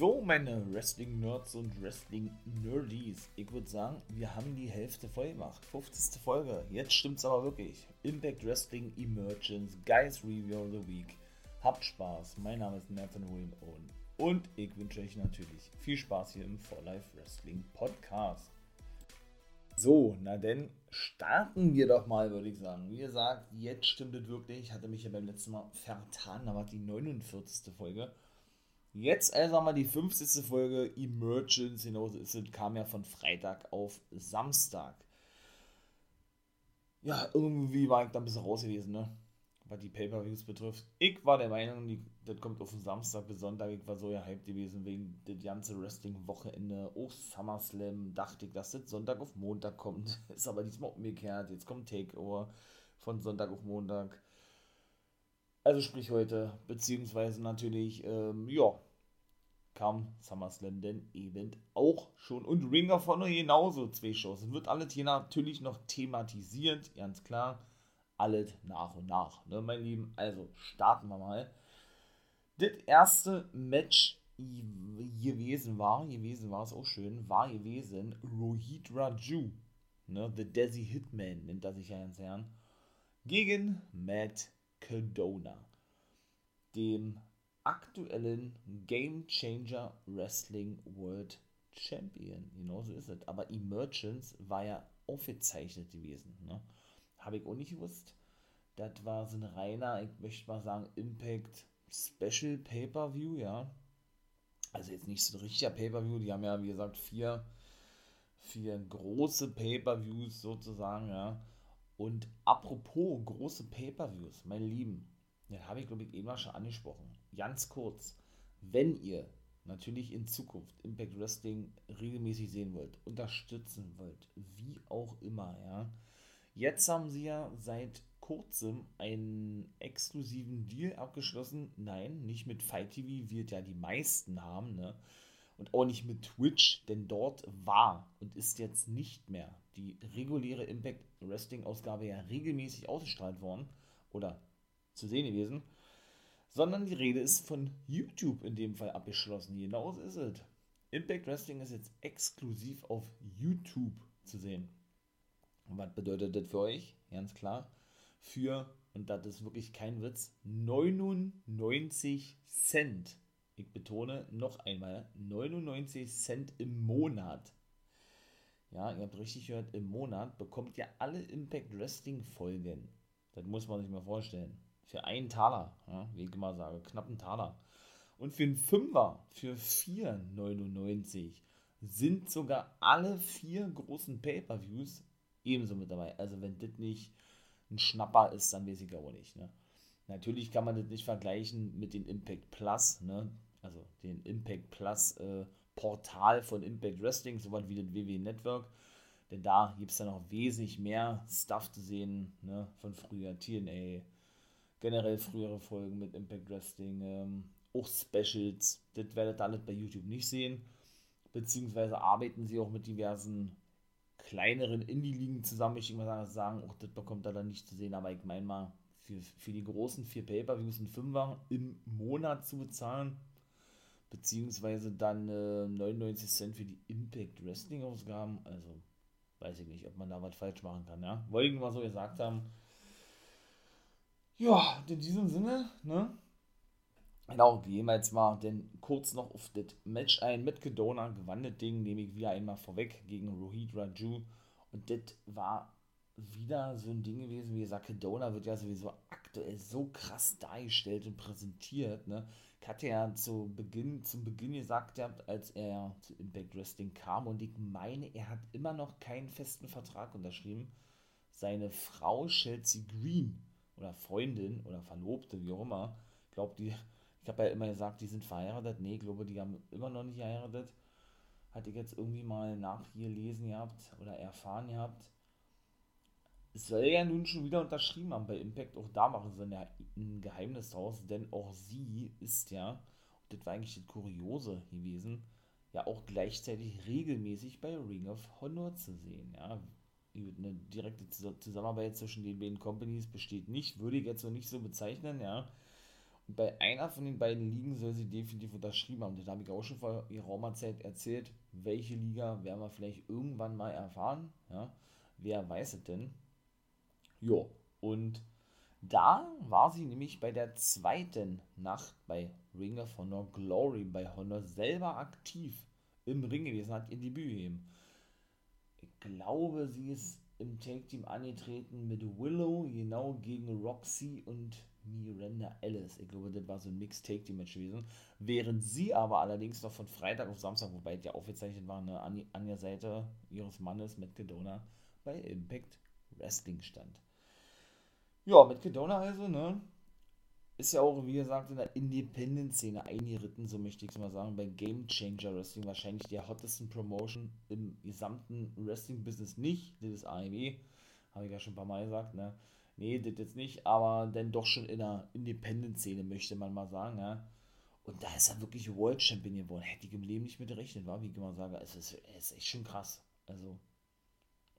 So, meine Wrestling-Nerds und Wrestling-Nerdies, ich würde sagen, wir haben die Hälfte voll gemacht. 50. Folge. Jetzt stimmt's aber wirklich. Impact Wrestling Emergence, Guys Review of the Week. Habt Spaß. Mein Name ist Nathan William Owen. Und ich wünsche euch natürlich viel Spaß hier im For Life Wrestling Podcast. So, na denn starten wir doch mal, würde ich sagen. Wie gesagt, jetzt stimmt es wirklich. Ich hatte mich ja beim letzten Mal vertan, da war die 49. Folge. Jetzt also mal die 50. Folge Emergence, ist es, kam ja von Freitag auf Samstag. Ja, irgendwie war ich da ein bisschen raus gewesen, ne? Was die Pay-Per-Views betrifft. Ich war der Meinung, die, das kommt auf den Samstag bis Sonntag. Ich war so ja hyped gewesen wegen das ganze Wrestling-Wochenende. Auch SummerSlam dachte ich, dass das Sonntag auf Montag kommt. Ist aber diesmal umgekehrt. Jetzt kommt Takeover von Sonntag auf Montag. Also sprich heute, beziehungsweise natürlich, ähm, ja, kam SummerSlam denn eben auch schon. Und Ring of Honor genauso, zwei Shows. Wird alles hier natürlich noch thematisiert, ganz klar. Alles nach und nach, ne, mein Lieben. Also starten wir mal. Das erste Match gewesen war, gewesen war es auch schön, war gewesen Rohit Raju, ne, The Desi Hitman nennt er sich ja ganz gern, gegen Matt Cadona, dem aktuellen Game Changer Wrestling World Champion. Genauso ist es. Aber Emergence war ja aufgezeichnet gewesen. Ne? Habe ich auch nicht gewusst. Das war so ein reiner, ich möchte mal sagen, Impact Special Pay-Per-View, ja. Also jetzt nicht so ein richtiger Pay-Per-View. Die haben ja, wie gesagt, vier, vier große Pay-Per-Views sozusagen, ja. Und apropos große Pay-Per-Views, meine Lieben, den habe ich, glaube ich, eben mal schon angesprochen. Ganz kurz, wenn ihr natürlich in Zukunft Impact Wrestling regelmäßig sehen wollt, unterstützen wollt, wie auch immer, ja. Jetzt haben sie ja seit kurzem einen exklusiven Deal abgeschlossen. Nein, nicht mit Fight TV, es ja die meisten haben, ne? Und auch nicht mit Twitch, denn dort war und ist jetzt nicht mehr die reguläre Impact Wrestling Ausgabe ja regelmäßig ausgestrahlt worden oder zu sehen gewesen, sondern die Rede ist von YouTube in dem Fall abgeschlossen. Genauso ist es. Impact Wrestling ist jetzt exklusiv auf YouTube zu sehen. Und was bedeutet das für euch? Ganz klar. Für, und das ist wirklich kein Witz, 99 Cent. Ich betone noch einmal, 99 Cent im Monat. Ja, ihr habt richtig gehört, im Monat bekommt ihr alle Impact Wrestling Folgen. Das muss man sich mal vorstellen. Für einen Taler, ja, wie ich immer sage, knappen Taler. Und für einen Fünfer, für 4,99 sind sogar alle vier großen Pay-Per-Views ebenso mit dabei. Also wenn das nicht ein Schnapper ist, dann weiß ich auch nicht. Ne? Natürlich kann man das nicht vergleichen mit den Impact Plus, ne? Also den Impact Plus äh, Portal von Impact Wrestling, so was wie das WWE Network. Denn da gibt es dann noch wesentlich mehr Stuff zu sehen, ne? von früher. TNA, generell frühere Folgen mit Impact Wrestling, ähm, auch Specials, das werdet ihr alles bei YouTube nicht sehen, beziehungsweise arbeiten sie auch mit diversen kleineren Indie-Ligen zusammen, ich mal sagen, auch das bekommt er dann nicht zu sehen, aber ich meine mal, für, für die großen vier Pay-Per-Views einen Fünfer im Monat zu bezahlen, beziehungsweise dann äh, 99 Cent für die Impact Wrestling Ausgaben, also weiß ich nicht, ob man da was falsch machen kann, ja. Wollte ich mal so gesagt haben, ja, in diesem Sinne, ne? Genau, wir jetzt mal denn kurz noch auf das Match ein mit Kedona. Gewandet Ding, nehme ich wieder einmal vorweg gegen Rohit Raju. Und das war wieder so ein Ding gewesen, wie gesagt, Kedona wird ja sowieso aktuell so krass dargestellt und präsentiert, ne? Ich hatte ja zu Beginn, zum Beginn gesagt, als er zu Impact Wrestling kam und ich meine, er hat immer noch keinen festen Vertrag unterschrieben. Seine Frau Chelsea Green oder Freundin oder Verlobte, wie auch immer. Ich glaube, die, ich habe ja immer gesagt, die sind verheiratet. Nee, ich glaube, die haben immer noch nicht geheiratet. Hatte ich jetzt irgendwie mal nachgelesen gehabt oder erfahren gehabt. Es soll ja nun schon wieder unterschrieben haben bei Impact. Auch da machen sie ein Geheimnis draus, denn auch sie ist ja, und das war eigentlich das Kuriose gewesen, ja auch gleichzeitig regelmäßig bei Ring of Honor zu sehen. Ja, eine direkte Zusammenarbeit zwischen den beiden Companies besteht nicht, würde ich jetzt so nicht so bezeichnen, ja. bei einer von den beiden Ligen soll sie definitiv unterschrieben haben. Das habe ich auch schon vor ihrer Zeit erzählt. Welche Liga werden wir vielleicht irgendwann mal erfahren. Ja? Wer weiß es denn? Jo, und da war sie nämlich bei der zweiten Nacht bei Ring of Honor Glory bei Honor selber aktiv im Ring gewesen, hat ihr Debüt gegeben. Ich glaube, sie ist im Take Team angetreten mit Willow, genau gegen Roxy und Miranda Ellis. Ich glaube, das war so ein Mixed Take Team Match gewesen. Während sie aber allerdings noch von Freitag auf Samstag, wobei ja aufgezeichnet war, ne, an, an der Seite ihres Mannes Matt Cadona bei Impact Wrestling stand. Ja, Matt Cadona also, ne? Ist ja auch, wie gesagt, in der Independent-Szene eingeritten, so möchte ich es mal sagen, bei Game Changer Wrestling wahrscheinlich der hottesten Promotion im gesamten Wrestling-Business nicht. Das ist AEW, habe ich ja schon ein paar Mal gesagt, ne? Nee, das jetzt nicht, aber dann doch schon in der Independent-Szene, möchte man mal sagen, ja. Und da ist er wirklich World Champion geworden. Hätte ich im Leben nicht mit gerechnet, war, wie ich immer sage. Es ist, es ist echt schon krass. Also,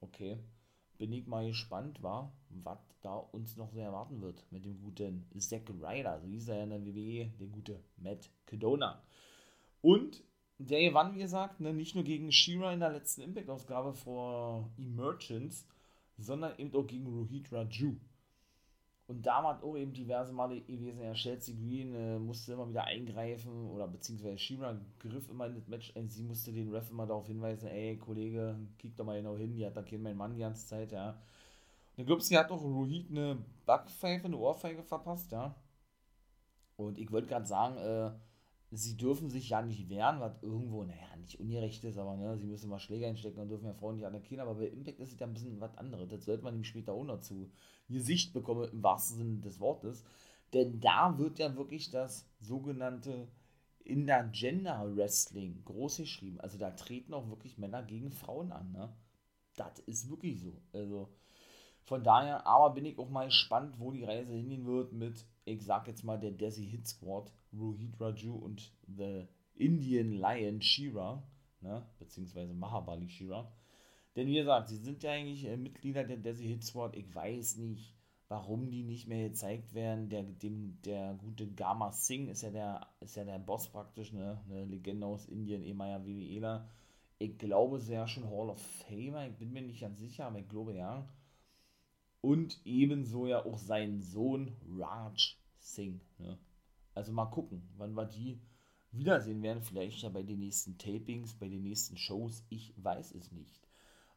okay. Bin ich mal gespannt, war, was da uns noch so erwarten wird mit dem guten Zack Ryder. So hieß er ja in der WWE, der gute Matt Cadona. Und der gewann, wie gesagt, ne, nicht nur gegen Shira in der letzten Impact-Ausgabe vor Emergence, sondern eben auch gegen Rohit Raju. Und da war auch eben diverse Male gewesen, ja, Chelsea Green äh, musste immer wieder eingreifen oder beziehungsweise Shira griff immer in das Match ein. Sie musste den Ref immer darauf hinweisen, ey Kollege, kick doch mal genau hin, die hat da keinen mein Mann die ganze Zeit, ja. Und ich glaube, sie hat auch Rohit eine Backpfeife, eine Ohrfeige verpasst, ja. Und ich wollte gerade sagen, äh, sie dürfen sich ja nicht wehren, was irgendwo, naja, nicht ungerecht ist, aber ne, sie müssen mal Schläger einstecken und dürfen ja Frauen nicht attackieren, aber bei Impact ist es ja ein bisschen was anderes. Das sollte man ihm später auch noch zu Gesicht bekommen, im wahrsten Sinne des Wortes. Denn da wird ja wirklich das sogenannte Intergender Wrestling groß geschrieben. Also da treten auch wirklich Männer gegen Frauen an, ne? Das ist wirklich so. Also von daher, aber bin ich auch mal gespannt, wo die Reise hingehen wird mit, ich sag jetzt mal, der Desi Hit Squad, Rohit Raju und The Indian Lion Shira, ne, beziehungsweise Mahabali Shira. Denn wie gesagt, sie sind ja eigentlich äh, Mitglieder der Desi Hit Squad. Ich weiß nicht, warum die nicht mehr gezeigt werden. Der, dem, der gute Gama Singh ist ja der, ist ja der Boss praktisch, ne? Eine Legende aus Indien, ehemaliger WWEler. Ich glaube, es wäre schon Hall of Famer. Ich bin mir nicht ganz sicher, aber ich glaube ja. Und ebenso ja auch sein Sohn Raj Singh. Ne? Also mal gucken, wann wir die wiedersehen werden. Vielleicht ja bei den nächsten Tapings, bei den nächsten Shows. Ich weiß es nicht.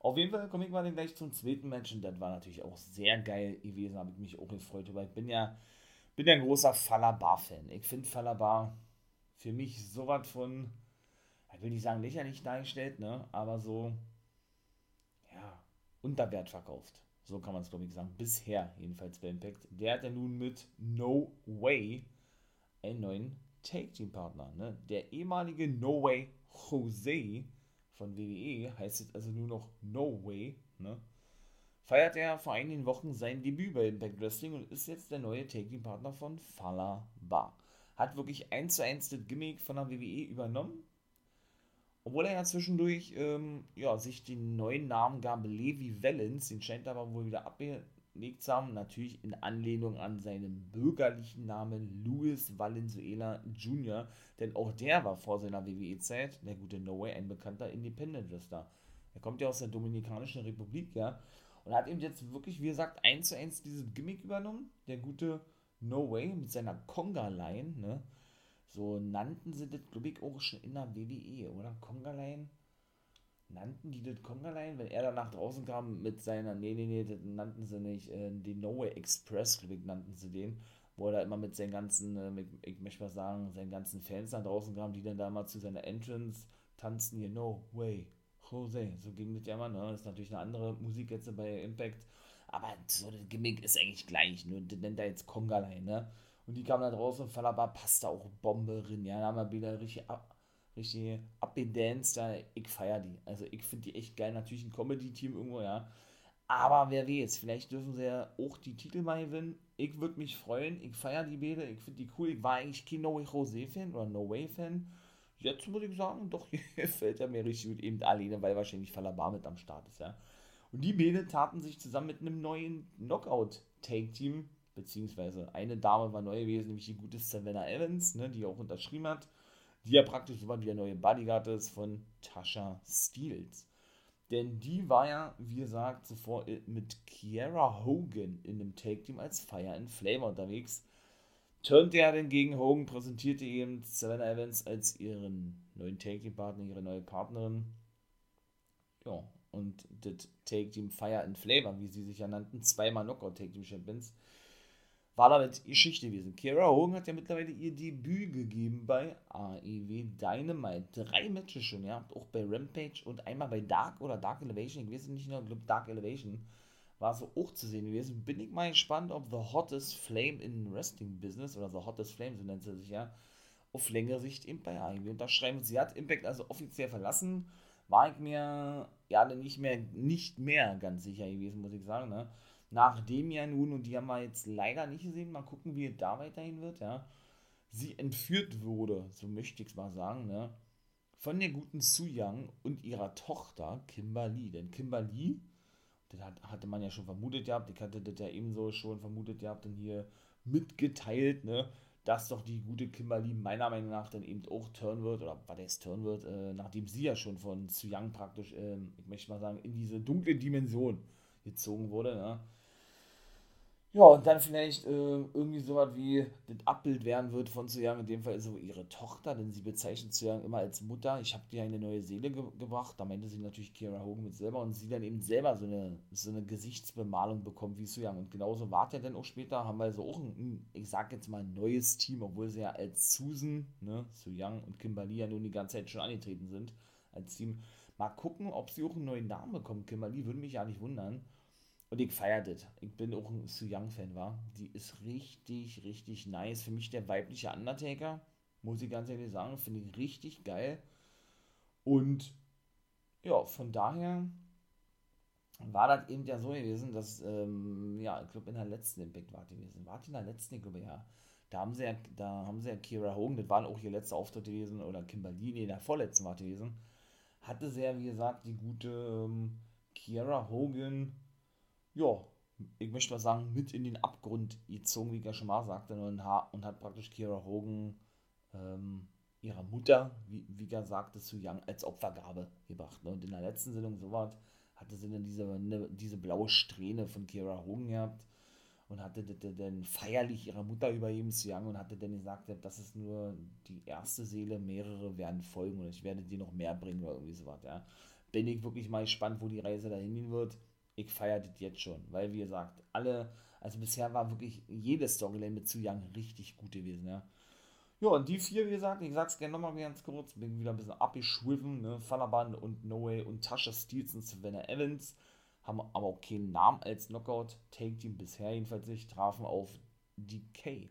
Auf jeden Fall komme ich mal gleich zum zweiten Match und das war natürlich auch sehr geil gewesen, habe ich mich auch gefreut. Aber ich bin ja, bin ja ein großer Falabar-Fan. Ich finde Falabar für mich so was von, ich will nicht sagen lächerlich dargestellt, ne? aber so, ja, unter Wert verkauft. So kann man es, glaube ich, sagen. Bisher jedenfalls bei Impact. Der hat ja nun mit No Way einen neuen Take-Team-Partner. Ne? Der ehemalige No Way Jose von WWE heißt jetzt also nur noch No Way. Ne? Feiert er vor einigen Wochen sein Debüt bei Impact Wrestling und ist jetzt der neue Take-Team-Partner von Fala Bar. Hat wirklich eins zu eins das Gimmick von der WWE übernommen obwohl er ja zwischendurch ähm, ja, sich den neuen Namen gab, Levi Wellens, den scheint er aber wohl wieder abgelegt zu haben, natürlich in Anlehnung an seinen bürgerlichen Namen Louis Valenzuela Jr., denn auch der war vor seiner WWE-Zeit, der gute No Way, ein bekannter Independent-Wrestler. Er kommt ja aus der Dominikanischen Republik, ja, und hat eben jetzt wirklich, wie gesagt, eins zu eins dieses Gimmick übernommen, der gute No Way mit seiner Conga-Line, ne, so nannten sie das, glaube ich, auch schon in der WWE, oder? Kongalein? Nannten die das Kongalein? Wenn er dann nach draußen kam mit seiner, nee, nee, nee, das nannten sie nicht, äh, den No Way Express, glaube ich, nannten sie den, wo er da immer mit seinen ganzen, äh, mit, ich möchte mal sagen, seinen ganzen Fans nach draußen kamen, die dann da mal zu seiner Entrance tanzten, hier, No Way, Jose, so ging das ja immer, ne? Das ist natürlich eine andere Musik jetzt bei Impact, aber so das Gimmick ist eigentlich gleich, nur das nennt er jetzt Kongalein, ne? Und die kamen da draußen und Falaba passt da auch Bombe drin. Ja, da haben wir wieder richtig, ab, richtig abgedanced. Ja, ich feiere die. Also ich finde die echt geil. Natürlich ein Comedy-Team irgendwo, ja. Aber wer weiß, vielleicht dürfen sie ja auch die Titel mal gewinnen. Ich würde mich freuen. Ich feiere die Bäde. Ich finde die cool. Ich war eigentlich kein No Way Jose-Fan oder No Way-Fan. Jetzt muss ich sagen, doch, gefällt er mir richtig gut. Eben alleine, weil wahrscheinlich Falaba mit am Start ist, ja. Und die Bäde taten sich zusammen mit einem neuen Knockout-Take-Team beziehungsweise eine Dame war neu gewesen, nämlich die gute Savannah Evans, ne, die auch unterschrieben hat, die ja praktisch so war wie der neue Bodyguard ist von Tasha Steels. Denn die war ja, wie gesagt, zuvor mit Kiera Hogan in einem Take-Team als Fire and Flavor unterwegs. Turnte er dann gegen Hogan, präsentierte eben Savannah Evans als ihren neuen Take-Team-Partner, ihre neue Partnerin. Ja, und das Take-Team Fire and Flavor, wie sie sich ja nannten, zweimal Knockout-Take-Team-Champions, war damit Geschichte gewesen. Kira Hogan hat ja mittlerweile ihr Debüt gegeben bei AEW Dynamite. Drei Matches schon, ja. Auch bei Rampage und einmal bei Dark oder Dark Elevation. Ich weiß nicht mehr, ich glaube Dark Elevation war so auch zu sehen gewesen. Bin ich mal gespannt, ob The Hottest Flame in Wrestling Business oder The Hottest Flame, so nennt sie sich ja, auf längere Sicht eben bei AEW unterschreiben. Sie hat Impact also offiziell verlassen. War ich mir ja nicht mehr, nicht mehr ganz sicher gewesen, muss ich sagen, ne? Nachdem ja nun, und die haben wir jetzt leider nicht gesehen, mal gucken, wie es da weiterhin wird, ja, sie entführt wurde, so möchte ich es mal sagen, ne, von der guten Su Yang und ihrer Tochter Kimberly. Denn Kimberly, das hat, hatte man ja schon vermutet gehabt, ich hatte das ja ebenso schon vermutet gehabt und hier mitgeteilt, ne, dass doch die gute Kimberly meiner Meinung nach dann eben auch turn wird, oder was der turn wird, äh, nachdem sie ja schon von Su Yang praktisch, äh, ich möchte mal sagen, in diese dunkle Dimension gezogen wurde, ne ja, und dann vielleicht äh, irgendwie so was wie das Abbild werden wird von Young. In dem Fall ist so ihre Tochter, denn sie bezeichnet Young immer als Mutter. Ich habe dir eine neue Seele ge gebracht. Da meinte sie natürlich Kira Hogan mit selber und sie dann eben selber so eine, so eine Gesichtsbemalung bekommt wie Young. Und genauso war ja dann auch später, haben wir so auch ein, ich sag jetzt mal, ein neues Team, obwohl sie ja als Susan, ne, Young und Kimberly ja nun die ganze Zeit schon angetreten sind als Team. Mal gucken, ob sie auch einen neuen Namen bekommen. Kimberly würde mich ja nicht wundern. Und ich feiere das. Ich bin auch ein Su Young-Fan, war. Die ist richtig, richtig nice. Für mich der weibliche Undertaker, muss ich ganz ehrlich sagen. Finde ich richtig geil. Und ja, von daher war das eben ja so gewesen, dass, ähm, ja, ich glaube in der letzten Impact war die gewesen. War die in der letzten, ich glaube ja. Da haben sie ja, da haben sie ja Kira Hogan, das war auch ihr letzter Auftritt gewesen, oder Kimberly, nee, der vorletzten war gewesen. Hatte sie ja, wie gesagt, die gute ähm, Kira Hogan ja, ich möchte mal sagen, mit in den Abgrund gezogen, wie mal sagte, und, und hat praktisch Kira Hogan ähm, ihrer Mutter, wie, wie er sagte, zu Young als Opfergabe gebracht. Ne? Und in der letzten Sendung so was hatte sie dann diese, ne, diese blaue Strähne von Kira Hogan gehabt und hatte dann feierlich ihrer Mutter übergeben zu Young und hatte dann gesagt, das ist nur die erste Seele, mehrere werden folgen und ich werde dir noch mehr bringen oder irgendwie sowas. Ja. Bin ich wirklich mal gespannt, wo die Reise dahin gehen wird ich feiere das jetzt schon, weil wie gesagt, alle, also bisher war wirklich jede Storyline mit Zu Young richtig gut gewesen, ja. Ja, und die vier, wie gesagt, ich sag's gerne nochmal ganz kurz, bin wieder ein bisschen abgeschwiffen, ne, Falaban und No Way und Tasha Steels und Savannah Evans haben aber auch keinen Namen als Knockout, Take Team bisher jedenfalls nicht, trafen auf DK.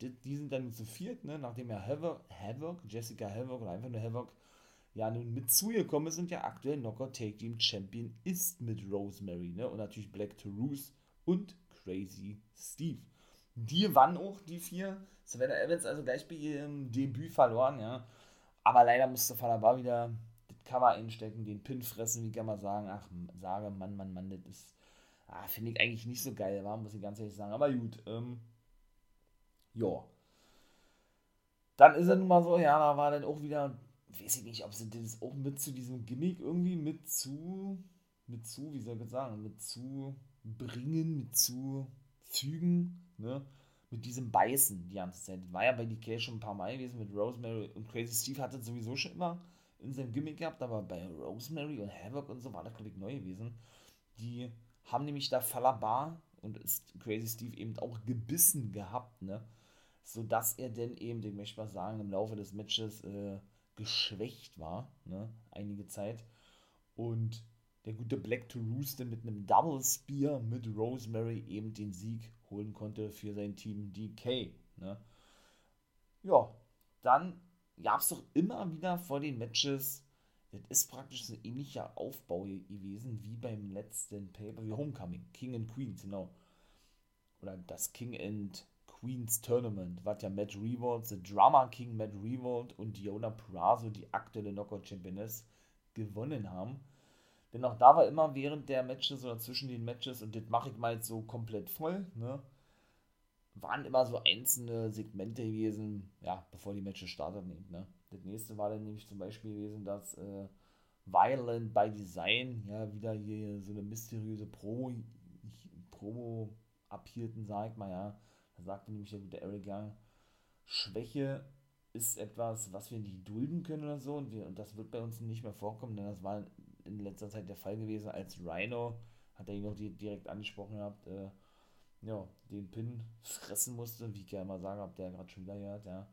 Die, die sind dann zu viert, ne, nachdem er Havoc, Havoc, Jessica Havoc oder einfach nur Havoc ja nun mit zugekommen ist und ja aktuell Knockout Take Team Champion ist mit Rosemary, ne? Und natürlich Black Toulouse und Crazy Steve. Die waren auch die vier. Savannah Evans also gleich bei ihrem Debüt verloren, ja. Aber leider musste Falaba wieder das Cover einstecken, den Pin fressen, wie kann man sagen. Ach, sage, Mann, Mann, Mann, das ist, ah, finde ich eigentlich nicht so geil, war, muss ich ganz ehrlich sagen. Aber gut, ähm, ja. Dann ist es nun mal so, ja, da war dann auch wieder weiß ich nicht, ob sie das auch mit zu diesem Gimmick irgendwie mit zu, mit zu, wie soll ich sagen, mit zu bringen, mit zu fügen, ne? Mit diesem Beißen die ganze Zeit. War ja bei DK schon ein paar Mal gewesen mit Rosemary und Crazy Steve hatte sowieso schon immer in seinem Gimmick gehabt, aber bei Rosemary und Havoc und so war das, glaube ich, neu gewesen. Die haben nämlich da Falabar und Crazy Steve eben auch gebissen gehabt, ne? Sodass er denn eben, ich möchte mal sagen, im Laufe des Matches äh, geschwächt war, ne, einige Zeit. Und der gute Black to Rooster mit einem Double Spear mit Rosemary eben den Sieg holen konnte für sein Team DK. Ne. Ja, dann gab es doch immer wieder vor den Matches, das ist praktisch so ein ähnlicher Aufbau gewesen wie beim letzten Paper, wie Homecoming, King and Queens, genau. Oder das King and Queen's Tournament, was ja Matt Revolt, The Drama King Matt Revolt und Diona Purrazzo, die aktuelle Knockout Championess, gewonnen haben. Denn auch da war immer während der Matches oder zwischen den Matches, und das mache ich mal jetzt so komplett voll, ne, waren immer so einzelne Segmente gewesen, ja, bevor die Matches starteten. Ne? Das nächste war dann nämlich zum Beispiel gewesen, dass äh, Violent by Design, ja, wieder hier so eine mysteriöse Promo, Promo abhielten, sag ich mal, ja. Da sagte nämlich der gute Eric Young, Schwäche ist etwas, was wir nicht dulden können oder so und, wir, und das wird bei uns nicht mehr vorkommen, denn das war in letzter Zeit der Fall gewesen, als Rhino, hat er ihn noch direkt angesprochen gehabt, äh, ja, den Pin fressen musste, wie ich ja immer sage, ihr ja gerade schon wieder gehört, ja.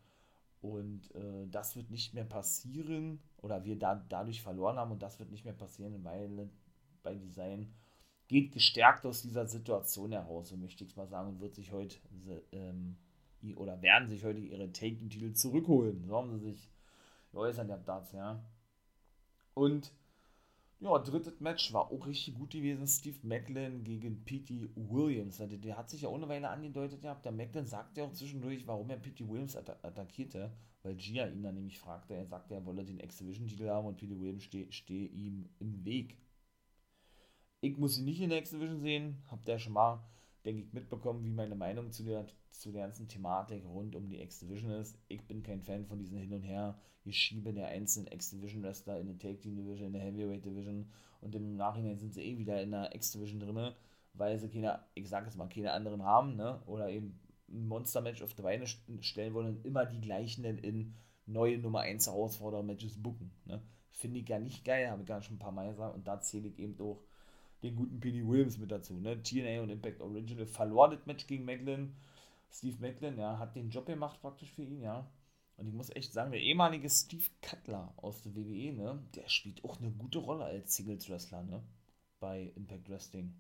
Und äh, das wird nicht mehr passieren, oder wir da, dadurch verloren haben und das wird nicht mehr passieren, weil bei Design geht gestärkt aus dieser Situation heraus, so möchte ich es mal sagen, und wird sich heute ähm, oder werden sich heute ihre Taking-Titel zurückholen. So haben sie sich geäußert, ja, dazu, ja. Und ja, drittes Match war auch richtig gut gewesen. Steve Macklin gegen P.T. Williams. Der, der hat sich ja ohne Weile angedeutet gehabt. Der Macklin sagte ja auch zwischendurch, warum er P.T. Williams atta attackierte, weil Gia ihn dann nämlich fragte. Er sagte, er wolle den X-Division-Titel haben und P.T. Williams stehe steh ihm im Weg. Ich muss ihn nicht in der X-Division sehen. Habt ihr schon mal, denke ich, mitbekommen, wie meine Meinung zu der, zu der ganzen Thematik rund um die X-Division ist. Ich bin kein Fan von diesen Hin und Her Geschiebe der einzelnen X-Division-Wrestler in der Take Team Division, in der Heavyweight Division und im Nachhinein sind sie eh wieder in der X-Division drin, weil sie keine, ich sag jetzt mal, keine anderen haben, ne? Oder eben ein Monster-Match auf die Beine stellen wollen und immer die gleichen dann in neue Nummer 1 Herausforderer-Matches booken. Ne? Finde ich gar nicht geil, habe ich gar schon ein paar Mal gesagt und da zähle ich eben auch den guten P.D. Williams mit dazu. Ne? TNA und Impact Original verlor das Match gegen Macklin. Steve Macklin, ja, hat den Job gemacht praktisch für ihn, ja. Und ich muss echt sagen, der ehemalige Steve Cutler aus der WWE, ne, der spielt auch eine gute Rolle als Singles Wrestler, ne, bei Impact Wrestling.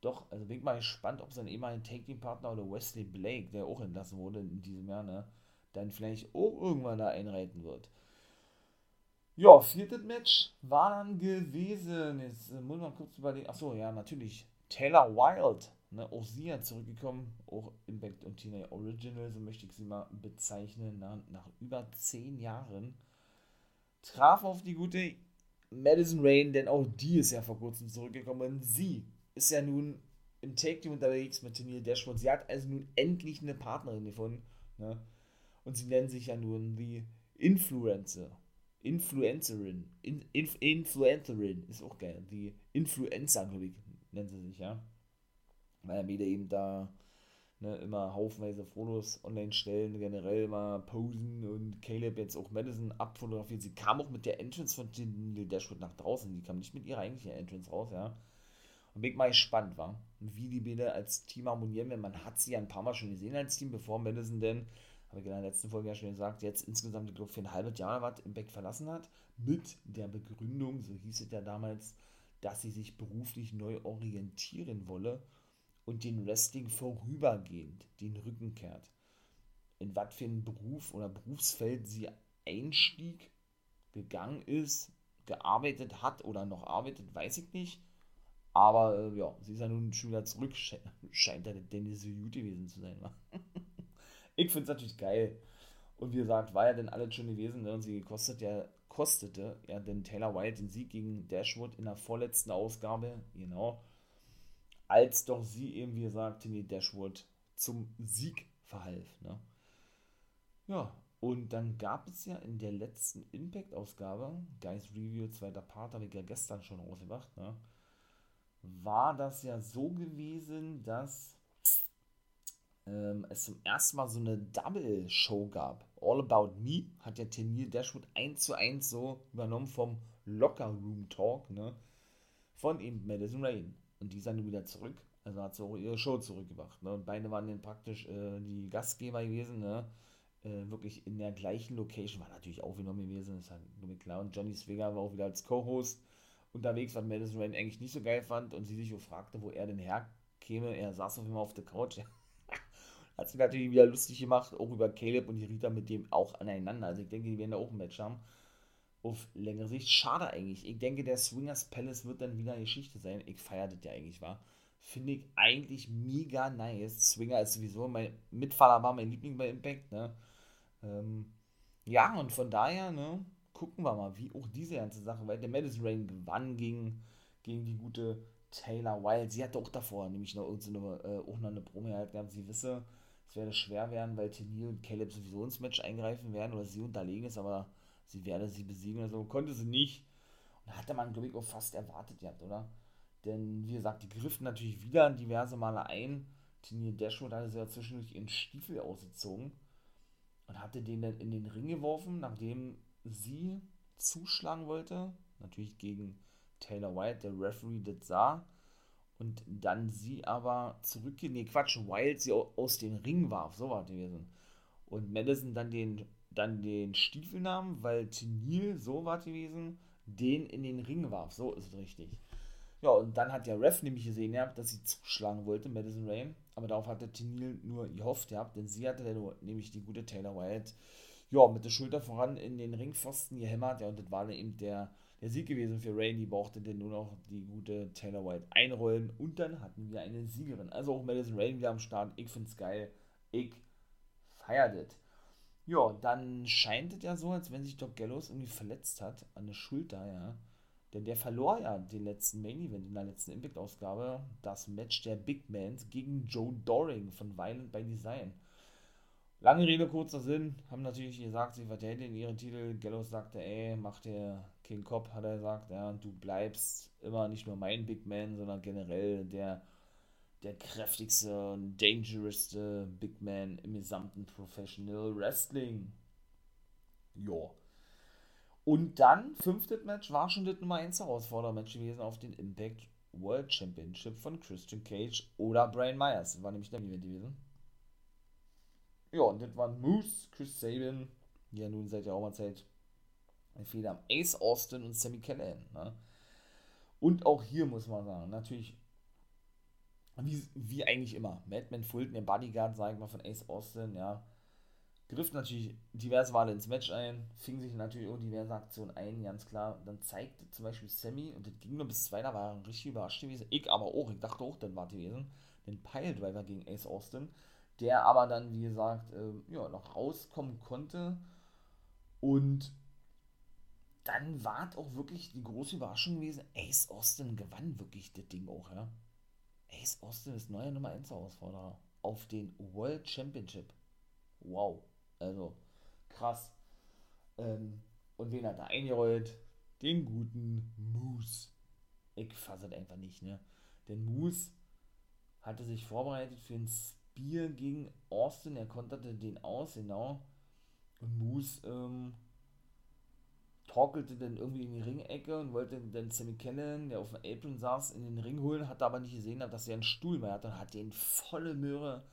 Doch, also bin ich mal gespannt, ob sein ehemaliger Take-Team-Partner oder Wesley Blake, der auch entlassen wurde in diesem Jahr, ne, dann vielleicht auch irgendwann da einreiten wird. Ja, viertes Match war dann gewesen. Jetzt muss man kurz überlegen. Achso, ja, natürlich. Taylor Wilde Ne, auch sie hat zurückgekommen, auch Impact und TNA Original, so möchte ich sie mal bezeichnen, nach, nach über zehn Jahren. Traf auf die gute Madison Rain, denn auch die ist ja vor kurzem zurückgekommen. Sie ist ja nun im Take-Team unterwegs mit Tennille Dashwood. Sie hat also nun endlich eine Partnerin gefunden. Ne? Und sie nennen sich ja nun die Influencer. Influencerin. In, Inf, Influencerin ist auch geil. Die Influencer, glaube nennen sie sich, ja weil wieder eben da ne, immer haufenweise Fotos online stellen, generell mal posen und Caleb jetzt auch Madison abfotografiert. Sie kam auch mit der Entrance von Lil Dashwood nach draußen, die kam nicht mit ihrer eigentlichen Entrance raus, ja. Und bin ich mal gespannt, war, wie die beide als Team harmonieren, wenn man hat sie ja ein paar Mal schon gesehen als Team, bevor Madison denn, habe ich in der letzten Folge ja schon gesagt, jetzt insgesamt, ich glaube, für ein halbes Jahr was Impact verlassen hat, mit der Begründung, so hieß es ja damals, dass sie sich beruflich neu orientieren wolle und den Wrestling vorübergehend den Rücken kehrt. In was für einen Beruf oder Berufsfeld sie einstieg, gegangen ist, gearbeitet hat oder noch arbeitet, weiß ich nicht. Aber äh, ja, sie ist ja nun schon wieder zurück. Scheint ja Dennis so gut gewesen zu sein. ich finde es natürlich geil. Und wie gesagt, war ja dann alles schon gewesen. Ne? Und sie kostet ja, kostete ja den Taylor White den Sieg gegen Dashwood in der vorletzten Ausgabe. Genau als doch sie eben, wie gesagt, Timmy Dashwood zum Sieg verhalf. Ne? Ja, und dann gab es ja in der letzten Impact-Ausgabe, Guys Review, zweiter Part, habe ich ja gestern schon rausgebracht, ne? war das ja so gewesen, dass ähm, es zum ersten Mal so eine Double-Show gab. All About Me hat der Tenil Dashwood 1 zu 1 so übernommen vom Locker Room Talk, ne? Von eben Madison Rain. Und die sind wieder zurück. Also hat sie auch ihre Show zurückgebracht. Ne? Und beide waren dann praktisch äh, die Gastgeber gewesen, ne? Äh, wirklich in der gleichen Location, war natürlich aufgenommen gewesen, ist halt nur klar. Und Johnny Swigger war auch wieder als Co-Host unterwegs, was Madison Rain eigentlich nicht so geil fand und sie sich auch fragte, wo er denn herkäme. Er saß auf immer auf der Couch. Hat sich natürlich wieder lustig gemacht, auch über Caleb und die Rita mit dem auch aneinander. Also ich denke, die werden da auch ein Match haben auf längere Sicht. Schade eigentlich. Ich denke, der Swingers Palace wird dann wieder Geschichte sein. Ich feiere das ja eigentlich, war. Finde ich eigentlich mega nice. Swinger ist sowieso mein Mitfahrer, war mein Liebling bei Impact, ne? Ähm, ja, und von daher, ne, gucken wir mal, wie auch diese ganze Sache, weil der Madison Rain gewann gegen, gegen die gute Taylor Wilde. Sie hatte auch davor nämlich noch, irgendeine, äh, auch noch eine halt gehabt. Sie wisse, es werde schwer werden, weil Tenil und Caleb sowieso ins Match eingreifen werden oder sie unterlegen ist, aber sie werde sie besiegen oder so. Konnte sie nicht. Und hatte man, glaube ich, auch fast erwartet gehabt, oder? Denn, wie gesagt, die griffen natürlich wieder diverse Male ein. Tenil Dashwood hatte sie ja zwischendurch ihren Stiefel ausgezogen und hatte den dann in den Ring geworfen, nachdem sie zuschlagen wollte. Natürlich gegen Taylor White, der Referee das sah. Und dann sie aber zurückgehen, nee, Quatsch, Wild sie aus dem Ring warf, so war es gewesen. Und Madison dann den, dann den Stiefel nahm, weil Tenil, so war es gewesen, den in den Ring warf, so ist es richtig. Ja, und dann hat der Ref nämlich gesehen, ja, dass sie zuschlagen wollte, Madison Rain. Aber darauf hatte Tenil nur gehofft, ja, denn sie hatte dann nämlich die gute Taylor White, ja, mit der Schulter voran in den Ringpfosten gehämmert, ja, und das war dann eben der der Sieg gewesen für Rain. Die brauchte dann nur noch die gute Taylor White einrollen und dann hatten wir eine Siegerin. Also auch Madison Rain wieder am Start. Ich finde es geil. Ich feiert es. Ja, dann scheint es ja so, als wenn sich Doc Gallows irgendwie verletzt hat an der Schulter, ja. Denn der verlor ja den letzten Main Event in der letzten Impact-Ausgabe. Das Match der Big Mans gegen Joe Doring von Violent by Design. Lange Rede, kurzer Sinn. Haben natürlich gesagt, sie verteidigen ihren Titel. Gallows sagte, ey, mach dir King Cobb, hat er gesagt, ja, du bleibst immer nicht nur mein Big Man, sondern generell der, der kräftigste und dangerousste Big Man im gesamten Professional Wrestling. Ja. Und dann, fünftes Match, war schon das Nummer 1 Herausfordermatch gewesen auf den Impact World Championship von Christian Cage oder Brian Myers. War nämlich der Event gewesen. Ja, und das waren Moose, Chris Sabin, ja nun seit der auch mal Zeit Fehler am Ace Austin und Sammy Callahan. Ne? Und auch hier muss man sagen, natürlich, wie, wie eigentlich immer, Madman Fulton, der Bodyguard, sag ich mal, von Ace Austin, ja, griff natürlich diverse Male ins Match ein, fing sich natürlich auch diverse Aktionen ein, ganz klar. Dann zeigte zum Beispiel Sammy, und das ging nur bis zwei, da war er richtig überrascht gewesen. Ich aber auch, ich dachte auch, dann war gewesen, den Piledriver gegen Ace Austin, der aber dann, wie gesagt, äh, ja, noch rauskommen konnte und dann war es auch wirklich die große Überraschung gewesen. Ace Austin gewann wirklich das Ding auch, ja. Ace Austin ist neuer Nummer 1 Herausforderer auf den World Championship. Wow. Also, krass. Ähm, und wen hat er eingerollt? Den guten Moose. Ich fasse das einfach nicht, ne? Denn Moose hatte sich vorbereitet für ein Spear gegen Austin. Er konterte den aus, genau. Und Moose ähm, torkelte dann irgendwie in die Ringecke und wollte dann Sammy Cannon, der auf dem Apron saß, in den Ring holen, hat aber nicht gesehen, dass er einen Stuhl mehr hat und hat den volle Möhre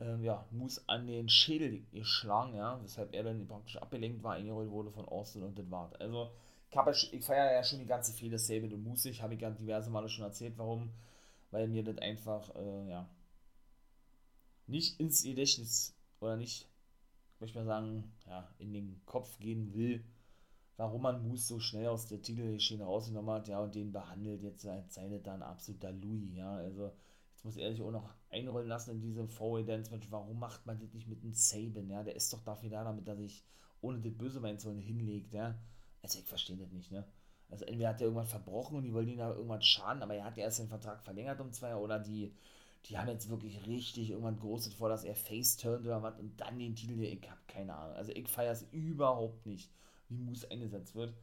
ähm, ja, Moose an den Schädel geschlagen, ja, weshalb er dann praktisch abgelenkt war, eingerollt wurde von Austin und das war's. Also, ich, ich feiere ja schon die ganze Fehde Sable und Moose, ich habe ja diverse Male schon erzählt, warum, weil mir das einfach, äh, ja, nicht ins Gedächtnis oder nicht, möchte mal sagen, ja, in den Kopf gehen will, warum man Moose so schnell aus der Titelschiene rausgenommen hat, ja, und den behandelt jetzt als seine dann absoluter Louis, ja, also jetzt muss er sich auch noch einrollen lassen in diese VW Dance Match, warum macht man das nicht mit einem Saban, ja, der ist doch dafür da, damit er sich ohne das Böse meinen sollen hinlegt, ja, also ich verstehe das nicht, ne, also entweder hat er irgendwas verbrochen und die wollen ihn da irgendwas schaden, aber er hat ja erst den Vertrag verlängert um zwei Jahre, oder die, die haben jetzt wirklich richtig irgendwann großes vor, dass er face turnt oder was und dann den Titel, ich habe keine Ahnung, also ich feiere es überhaupt nicht wie Moose eingesetzt wird.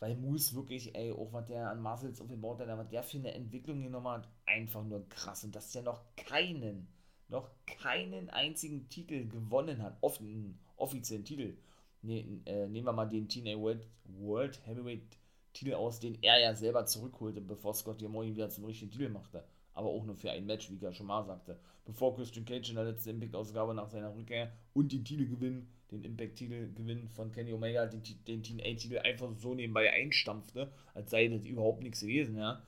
Weil Moose wirklich, ey, auch was der an Muscles aufgebaut hat, was der für eine Entwicklung genommen hat, einfach nur krass. Und dass der noch keinen, noch keinen einzigen Titel gewonnen hat, offen, offiziellen Titel. Ne, äh, nehmen wir mal den TNA World, World Heavyweight Titel aus, den er ja selber zurückholte, bevor Scott ihn wieder zum richtigen Titel machte. Aber auch nur für ein Match, wie ich ja schon mal sagte. Bevor Christian Cage in der letzten Impact-Ausgabe nach seiner Rückkehr und den Titel gewinnen den Impact-Titel gewinnen von Kenny Omega, den, den TNA-Titel einfach so nebenbei einstampfte, als sei das überhaupt nichts gewesen, ja.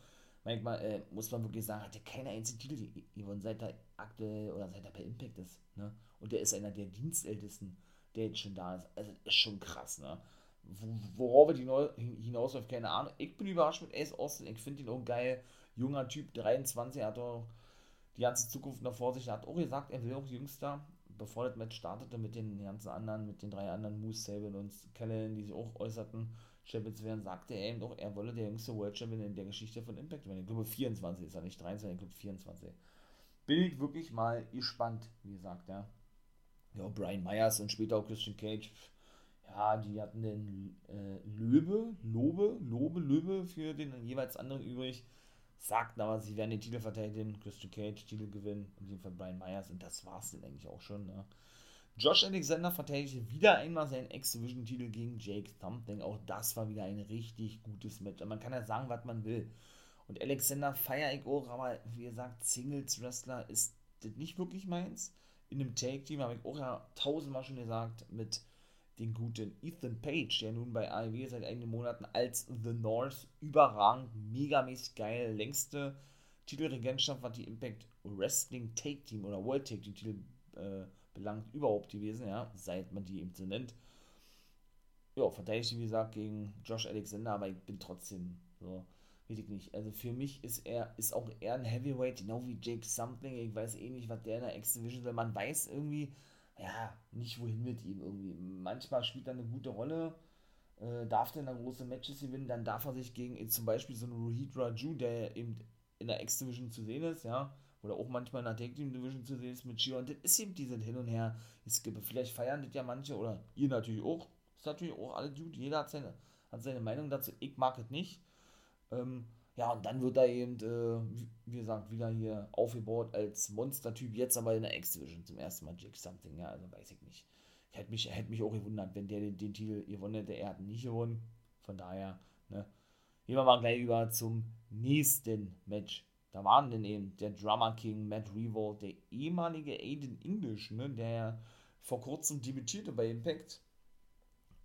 Manchmal äh, muss man wirklich sagen, hat er keine einzige Titel gewonnen, seit er aktuell oder seit er bei Impact ist, ne. Und der ist einer der Dienstältesten, der jetzt schon da ist. Also ist schon krass, ne. Worauf er hinausläuft, keine Ahnung. Ich bin überrascht mit Ace Austin. Ich finde ihn auch geil. Junger Typ, 23, hat auch die ganze Zukunft noch vor sich. Er hat auch gesagt, er will auch jüngster bevor das Match startete mit den ganzen anderen, mit den drei anderen Moose, Sable und Kellen, die sich auch äußerten, Champions werden, sagte er eben doch, er wolle der jüngste World Champion in der Geschichte von Impact werden. Ich glaube 24 ist er nicht 23, ich glaube 24. bin ich wirklich mal gespannt, wie gesagt, ja. Ja, Brian Myers und später auch Christian Cage, ja, die hatten den äh, Löwe, Lobe, Lobe, Löwe für den jeweils anderen übrig, sagten aber, sie werden den Titel verteidigen, Christian Cage Titel gewinnen, in dem Fall Brian Myers und das war es dann eigentlich auch schon, ne. Josh Alexander verteidigte wieder einmal seinen X-Division-Titel gegen Jake Thumping. Auch das war wieder ein richtig gutes Match. Man kann ja sagen, was man will. Und Alexander feiere ich auch, aber wie gesagt, Singles-Wrestler ist das nicht wirklich meins. In einem Take-Team habe ich auch ja tausendmal schon gesagt, mit den guten Ethan Page, der nun bei AEW seit einigen Monaten als The North überragend, megamäßig geil, längste Titelregentschaft, was die Impact Wrestling Take Team oder World Take Team Titel äh, belangt, überhaupt gewesen, ja, seit man die eben so nennt. Ja, verteidigt, wie gesagt, gegen Josh Alexander, aber ich bin trotzdem so, weiß ich nicht. Also für mich ist er, ist auch eher ein Heavyweight, genau wie Jake Something. Ich weiß eh nicht, was der in der X-Division will. Man weiß irgendwie, ja, nicht wohin mit ihm irgendwie. Manchmal spielt er eine gute Rolle, äh, darf dann große Matches gewinnen, dann darf er sich gegen zum Beispiel so einen Rohit Raju, der eben in der X-Division zu sehen ist, ja, oder auch manchmal in der Tag Team Division zu sehen ist mit Shio. Und das ist eben diese Hin und Her. Es gibt, vielleicht feiern das ja manche oder ihr natürlich auch. Ist natürlich auch alle gut. Jeder hat seine, hat seine Meinung dazu. Ich mag es nicht. Ähm, ja, und dann wird er eben, äh, wie gesagt, wieder hier aufgebaut als Monster-Typ. Jetzt aber in der X-Division zum ersten Mal Jake Something. Ja, also weiß ich nicht. Ich hätte mich, hätte mich auch gewundert, wenn der den, den Titel gewonnen hätte. Er hat nicht gewonnen. Von daher, ne. Gehen wir mal gleich über zum nächsten Match. Da waren denn eben der Drummer King, Matt Revolt, der ehemalige Aiden English, ne, der vor kurzem debütierte bei Impact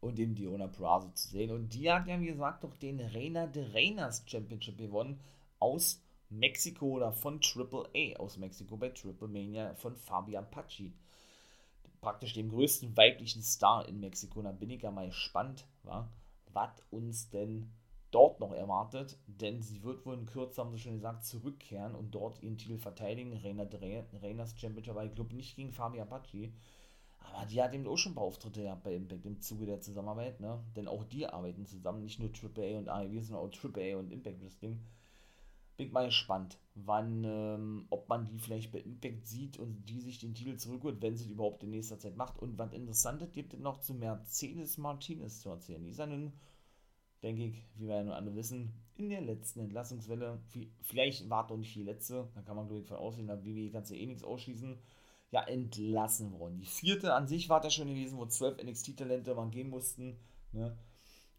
und eben Diona Prazo zu sehen. Und die hat ja, wie gesagt, doch den Reina de Reinas Championship gewonnen aus Mexiko oder von Triple A aus Mexiko bei Triple Mania von Fabian Pachi. Praktisch dem größten weiblichen Star in Mexiko. Da bin ich ja mal gespannt, was uns denn dort noch erwartet, denn sie wird wohl in Kürze, haben sie schon gesagt, zurückkehren und dort ihren Titel verteidigen. Reina Reinas Championship, aber ich glaube nicht gegen Fabi Apache. Aber die hat eben auch schon ein paar Auftritte gehabt bei Impact im Zuge der Zusammenarbeit, ne? Denn auch die arbeiten zusammen, nicht nur AAA und AEW, sondern auch AAA und Impact Wrestling. Bin ich mal gespannt, wann, ähm, ob man die vielleicht bei Impact sieht und die sich den Titel zurückholt, wenn sie die überhaupt in nächster Zeit macht. Und was Interessantes gibt es noch zu Mercedes Martinez zu erzählen. Die ist ja nun denke ich, wie wir ja nur alle wissen, in der letzten Entlassungswelle, vielleicht war doch nicht die letzte, da kann man glaube ich von aussehen, da WWE kannst du eh nichts ausschließen, ja, entlassen worden. Die vierte an sich war da schon gewesen, wo zwölf NXT-Talente mal gehen mussten, ne?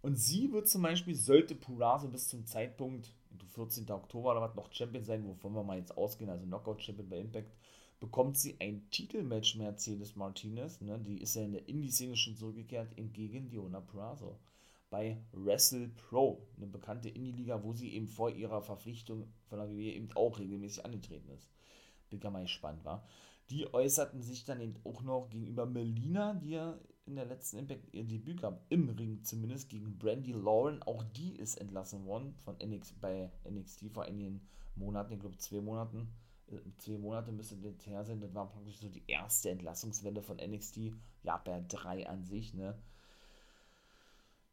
Und sie wird zum Beispiel, sollte Purazo bis zum Zeitpunkt, 14. Oktober oder was, noch Champion sein, wovon wir mal jetzt ausgehen, also Knockout-Champion bei Impact, bekommt sie ein Titelmatch Mercedes Martinez, ne? Die ist ja in der Indie-Szene schon zurückgekehrt, entgegen Diona Purazo bei Wrestle Pro, eine bekannte Indie-Liga, wo sie eben vor ihrer Verpflichtung von der WWE eben auch regelmäßig angetreten ist. Bin gar mal gespannt, war. Die äußerten sich dann eben auch noch gegenüber Melina, die ja in der letzten Impact ihr Debüt gab, im Ring zumindest, gegen Brandy Lauren. Auch die ist entlassen worden von NXT, bei NXT vor einigen Monaten, ich glaube zwei Monaten. Äh, zwei Monate müsste das her sein. Das war praktisch so die erste Entlassungswelle von NXT. Ja, bei drei an sich, ne?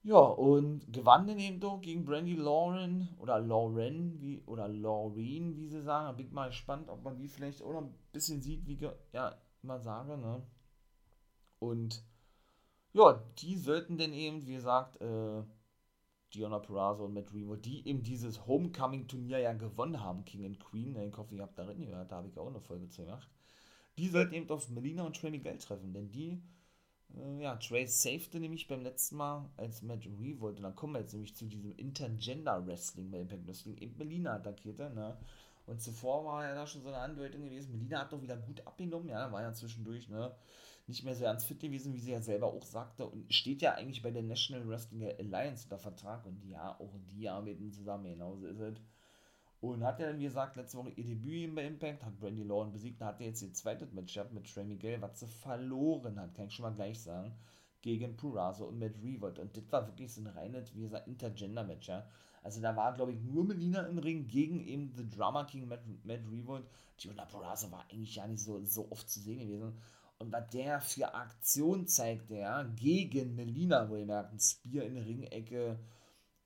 Ja, und gewann dann eben doch gegen Brandy Lauren oder Lauren, wie, oder Laureen, wie sie sagen. Da bin ich mal gespannt, ob man die vielleicht auch noch ein bisschen sieht, wie ja immer sage, ne? Und ja, die sollten dann eben, wie gesagt, äh, Diona Peraza und Matt Remo, die eben dieses Homecoming-Turnier ja gewonnen haben, King and Queen. Ich hoffe, ihr habt da drin gehört, da habe ich auch eine Folge zu gemacht. Die sollten eben auf Melina und Trini Geld treffen, denn die ja, Trace safete nämlich beim letzten Mal als Matt Revolt. Und dann kommen wir jetzt nämlich zu diesem Intergender Wrestling bei Impact Wrestling. Eben Melina attackierte, ne? Und zuvor war ja da schon so eine Andeutung gewesen. Melina hat doch wieder gut abgenommen, ja, war ja zwischendurch, ne? Nicht mehr so ganz fit gewesen, wie sie ja selber auch sagte. Und steht ja eigentlich bei der National Wrestling Alliance unter Vertrag. Und ja, auch die arbeiten zusammen, genauso ist es. Und hat ja, wie gesagt, letzte Woche ihr Debüt bei Impact, hat Brandy Lauren besiegt und hatte jetzt ihr zweites Match gehabt mit Trey Miguel, was sie verloren hat, kann ich schon mal gleich sagen, gegen Purazo und Matt Revolt. Und das war wirklich so ein reines, wie gesagt, Intergender-Match, ja. Also da war, glaube ich, nur Melina im Ring gegen eben The Drama King Matt, Matt Revolt. Giovanna Purazo war eigentlich ja nicht so, so oft zu sehen gewesen. Und was der für Aktion zeigte, ja, gegen Melina, wo ihr merkt, ein Spear in der Ringecke,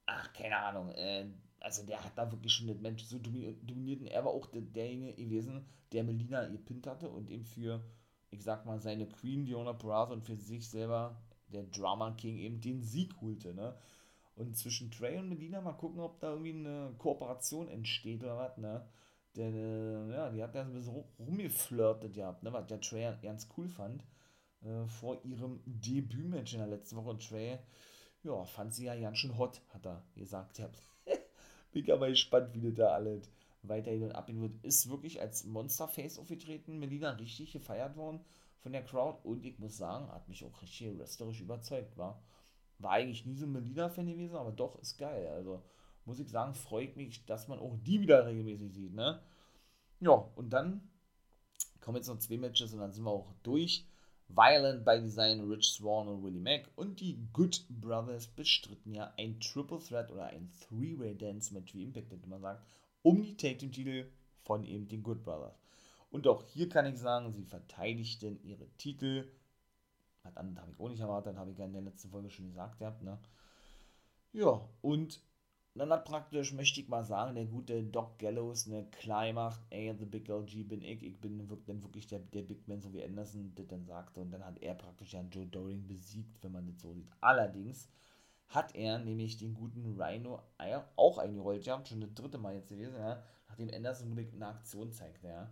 ach, keine Ahnung, äh, also der hat da wirklich schon das Mensch so dominiert und er war auch der, derjenige gewesen, der Melina gepinnt hatte und eben für, ich sag mal, seine Queen, Diona Peraza und für sich selber, der Drama King, eben den Sieg holte, ne? Und zwischen Trey und Melina mal gucken, ob da irgendwie eine Kooperation entsteht oder was, ne? Denn, äh, ja, die hat ja so ein bisschen rumgeflirtet gehabt, ne? Was der Trey ganz cool fand, äh, vor ihrem Debütmatch in der letzten Woche. Und Trey, ja, fand sie ja ganz schön hot, hat er gesagt. Ja. Bin aber gespannt, wie das da alles weiterhin und abgehen wird. Ist wirklich als Monsterface aufgetreten, Melina richtig gefeiert worden von der Crowd und ich muss sagen, hat mich auch richtig wrestlerisch überzeugt, war. War eigentlich nie so ein Melina-Fan gewesen, aber doch, ist geil. Also muss ich sagen, freut mich, dass man auch die wieder regelmäßig sieht, ne? Ja, und dann kommen jetzt noch zwei Matches und dann sind wir auch durch. Violent by Design, Rich Swan und Willie Mack und die Good Brothers bestritten ja ein Triple Threat oder ein Three-Way Dance Match, wie Impact immer sagt, um die Take Team Titel von eben den Good Brothers. Und auch hier kann ich sagen, sie verteidigten ihre Titel. Hat andere habe ich auch nicht erwartet, habe ich ja in der letzten Folge schon gesagt gehabt, ne? Ja, und dann hat praktisch, möchte ich mal sagen, der gute Doc Gallows eine Klein macht, ey, the Big LG bin ich, ich bin dann wirklich der, der Big Man, so wie Anderson das dann sagte. Und dann hat er praktisch ja Joe Doring besiegt, wenn man das so sieht. Allerdings hat er nämlich den guten Rhino auch eingerollt, ja, schon das dritte Mal jetzt gewesen, ja, nachdem Anderson eine Aktion zeigte, ja.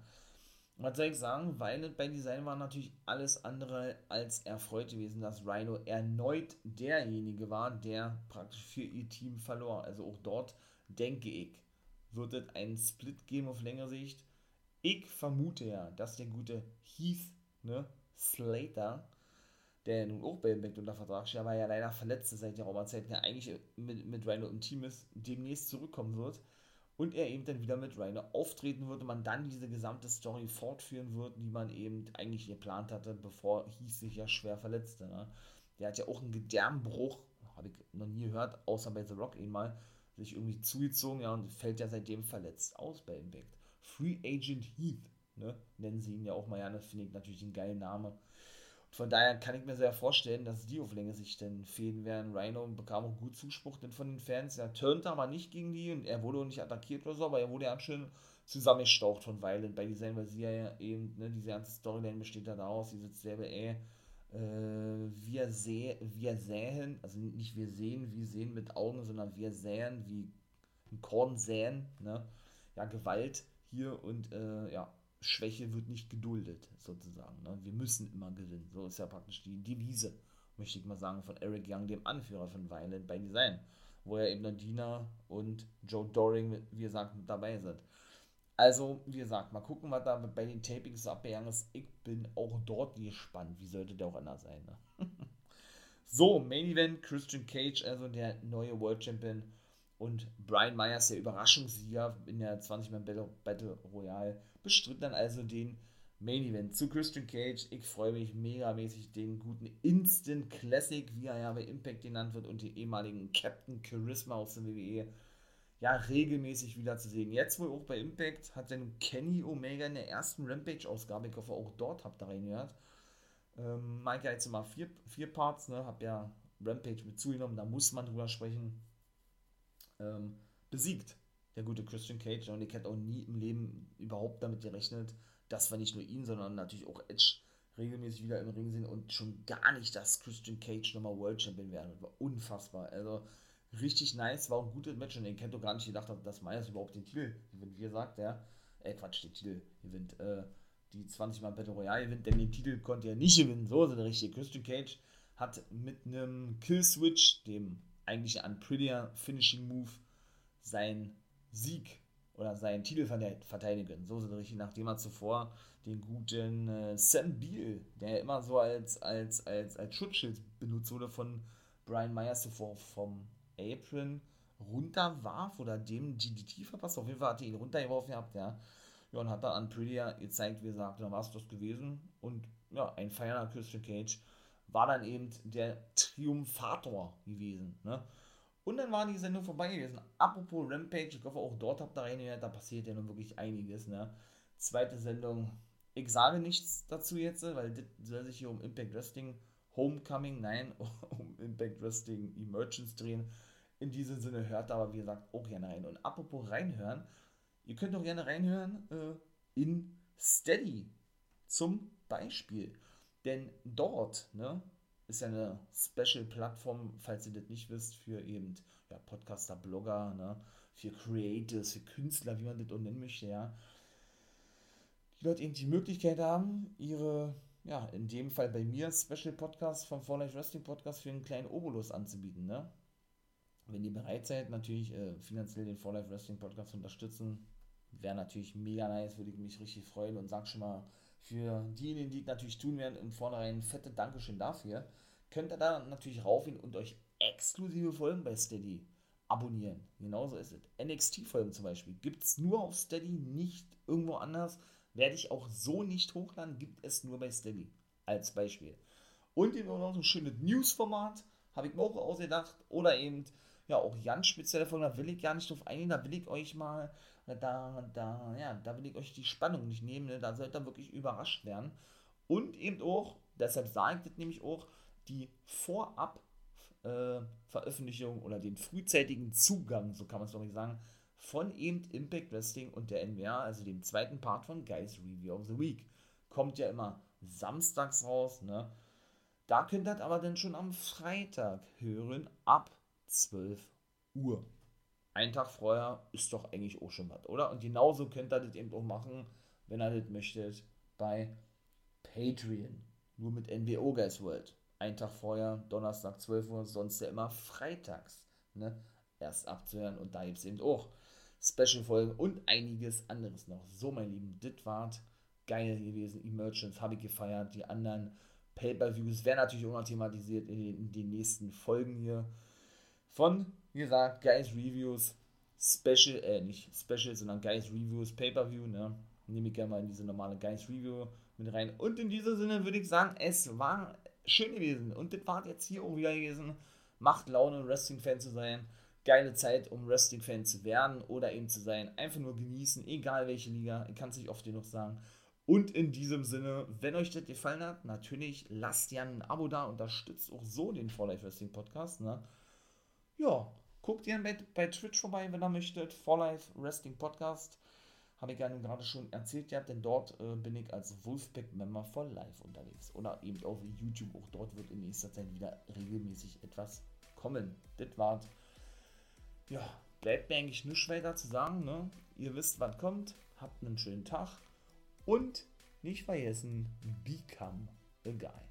Was soll ich sagen? Weil bei Design war natürlich alles andere als erfreut gewesen, dass Rhino erneut derjenige war, der praktisch für ihr Team verlor. Also auch dort denke ich, wird es einen Split geben auf längere Sicht. Ich vermute ja, dass der gute Heath, ne, Slater, der nun auch bei Impact unter Vertrag steht, aber ja leider verletzt seit der Raumerzeit, der eigentlich mit, mit Rhino im Team ist, demnächst zurückkommen wird und er eben dann wieder mit Rainer auftreten würde, man dann diese gesamte Story fortführen würde, die man eben eigentlich geplant hatte, bevor Hieß sich ja schwer verletzte. Ne? Der hat ja auch einen Gedärmbruch, habe ich noch nie gehört, außer bei The Rock eben mal, sich irgendwie zugezogen, ja, und fällt ja seitdem verletzt aus bei Impact. Free Agent Heath, ne, nennen sie ihn ja auch mal, ja, das finde ich natürlich ein geiler Name. Von daher kann ich mir sehr vorstellen, dass die auf längere Sicht dann fehlen werden. Rhino bekam auch gut Zuspruch denn von den Fans. Er turnte aber nicht gegen die und er wurde auch nicht attackiert oder so, aber er wurde ja schön zusammengestaucht von Violent bei Design, weil sie ja eben, ne, diese ganze Storyline besteht da daraus, sie sitzt selber, ey, äh, wir, seh, wir säen, also nicht wir sehen, wir sehen mit Augen, sondern wir säen, wie ein Korn säen, ne, ja, Gewalt hier und, äh, ja, Schwäche wird nicht geduldet, sozusagen. Ne? Wir müssen immer gewinnen. So ist ja praktisch die Devise, möchte ich mal sagen, von Eric Young, dem Anführer von Violent by Design, wo ja eben Nadina und Joe Doring, wie gesagt, mit dabei sind. Also, wie gesagt, mal gucken, was da bei den Tapings abgegangen ist. Ich bin auch dort gespannt. Wie sollte der auch anders sein? Ne? so, Main Event: Christian Cage, also der neue World Champion, und Brian Myers, der Überraschungssieger in der 20-Man Battle Royale bestritt dann also den Main Event zu Christian Cage. Ich freue mich megamäßig, den guten Instant Classic, wie er ja bei Impact genannt wird, und den ehemaligen Captain Charisma aus der WWE ja regelmäßig wieder zu sehen. Jetzt wohl auch bei Impact hat dann Kenny Omega in der ersten Rampage-Ausgabe, ich hoffe auch dort habt ihr reingehört. Ähm, Mike jetzt immer vier, vier Parts, ne, hab ja Rampage mit zugenommen, da muss man drüber sprechen. Ähm, besiegt der gute Christian Cage. Und ich hätte auch nie im Leben überhaupt damit gerechnet, dass wir nicht nur ihn, sondern natürlich auch Edge regelmäßig wieder im Ring sehen und schon gar nicht, dass Christian Cage nochmal World Champion werden wird. War unfassbar. Also richtig nice, war ein gutes Match und ich hätte gar nicht gedacht, dass Myers überhaupt den Titel gewinnt. Wie gesagt, der, äh Quatsch, den Titel gewinnt, äh, die 20 Mal Battle Royale gewinnt, denn den Titel konnte er nicht gewinnen. So ist der richtige. Christian Cage hat mit einem Kill Switch, dem eigentlich ein prettier Finishing Move, sein Sieg oder seinen Titel verteidigen. So sind richtig, nachdem er zuvor den guten äh, Sam Beal, der immer so als, als, als, als Schutzschild benutzt wurde von Brian Myers zuvor vom Apron runterwarf oder dem GDT verpasst. Auf jeden Fall hat er ihn runtergeworfen gehabt, ja. Ja, und hat dann an Prettier gezeigt, wie gesagt, dann war es das gewesen. Und ja, ein feiernder Christian Cage war dann eben der Triumphator gewesen, ne. Und dann war die Sendung vorbei gewesen. Apropos Rampage, ich hoffe auch dort habt ihr reingehört, da passiert ja nun wirklich einiges. Ne? Zweite Sendung, ich sage nichts dazu jetzt, weil das soll sich hier um Impact Wrestling Homecoming, nein, um Impact Wrestling Emergence drehen. in diesem Sinne hört aber, wie gesagt, auch gerne rein. Und apropos reinhören, ihr könnt auch gerne reinhören äh, in Steady zum Beispiel. Denn dort ne, ist ja eine Special-Plattform, falls ihr das nicht wisst, für eben ja, Podcaster, Blogger, ne, für Creators, für Künstler, wie man das auch nennen möchte, ja. Die dort eben die Möglichkeit haben, ihre, ja, in dem Fall bei mir, Special Podcast vom For Life Wrestling Podcast für einen kleinen Obolus anzubieten, ne wenn ihr bereit seid, natürlich äh, finanziell den For Life Wrestling Podcast zu unterstützen, wäre natürlich mega nice, würde ich mich richtig freuen und sag schon mal für diejenigen, die natürlich tun werden, im Vornherein fette Dankeschön dafür. Könnt ihr da natürlich raufgehen und euch exklusive Folgen bei Steady abonnieren. Genauso ist es. NXT-Folgen zum Beispiel gibt es nur auf Steady, nicht irgendwo anders. Werde ich auch so nicht hochladen, gibt es nur bei Steady. Als Beispiel. Und eben noch ein schönes News-Format, habe ich mir auch ausgedacht. Oder eben ja auch ganz spezielle Folgen, da will ich gar nicht drauf eingehen, da will ich euch mal, da, da, ja, da will ich euch die Spannung nicht nehmen, ne? da sollt ihr wirklich überrascht werden. Und eben auch, deshalb sage ich das nämlich auch, die Vorab äh, oder den frühzeitigen Zugang, so kann man es doch nicht sagen, von eben Impact Wrestling und der NWA, also dem zweiten Part von Guys Review of the Week. Kommt ja immer samstags raus, ne? Da könnt ihr aber dann schon am Freitag hören, ab 12 Uhr. Ein Tag vorher ist doch eigentlich auch schon was, oder? Und genauso könnt ihr das eben auch machen, wenn ihr das möchtet, bei Patreon. Nur mit NWO Guys World. Ein Tag vorher, Donnerstag 12 Uhr, sonst ja immer freitags. Ne? Erst abzuhören und da gibt es eben auch Special-Folgen und einiges anderes noch. So, mein Lieben, das war geil gewesen. Emergence habe ich gefeiert. Die anderen Pay-Per-Views werden natürlich auch noch thematisiert in den, in den nächsten Folgen hier von, wie gesagt, Guys Reviews, Special, äh, nicht Special, sondern Guys Reviews, Pay-Per-View, ne? Nehme ich gerne mal in diese normale Guys Review mit rein. Und in diesem Sinne würde ich sagen, es war schön gewesen. Und das war jetzt hier auch wieder gewesen. Macht Laune, Wrestling-Fan zu sein. Geile Zeit, um Wrestling-Fan zu werden oder eben zu sein. Einfach nur genießen, egal welche Liga. Ich kann es nicht oft genug sagen. Und in diesem Sinne, wenn euch das gefallen hat, natürlich lasst ja ein Abo da, unterstützt auch so den For Life Wrestling Podcast. Ne? ja, guckt gerne bei, bei Twitch vorbei, wenn ihr möchtet. For Life Wrestling Podcast. Habe ich ja nun gerade schon erzählt, ja, denn dort äh, bin ich als Wolfpack-Member for Life unterwegs. Oder eben auf YouTube, auch dort wird in nächster Zeit wieder regelmäßig etwas kommen. Das war's. Ja, bleibt mir eigentlich nichts weiter zu sagen, ne? Ihr wisst, wann kommt. Habt einen schönen Tag. Und nicht vergessen, become a guy.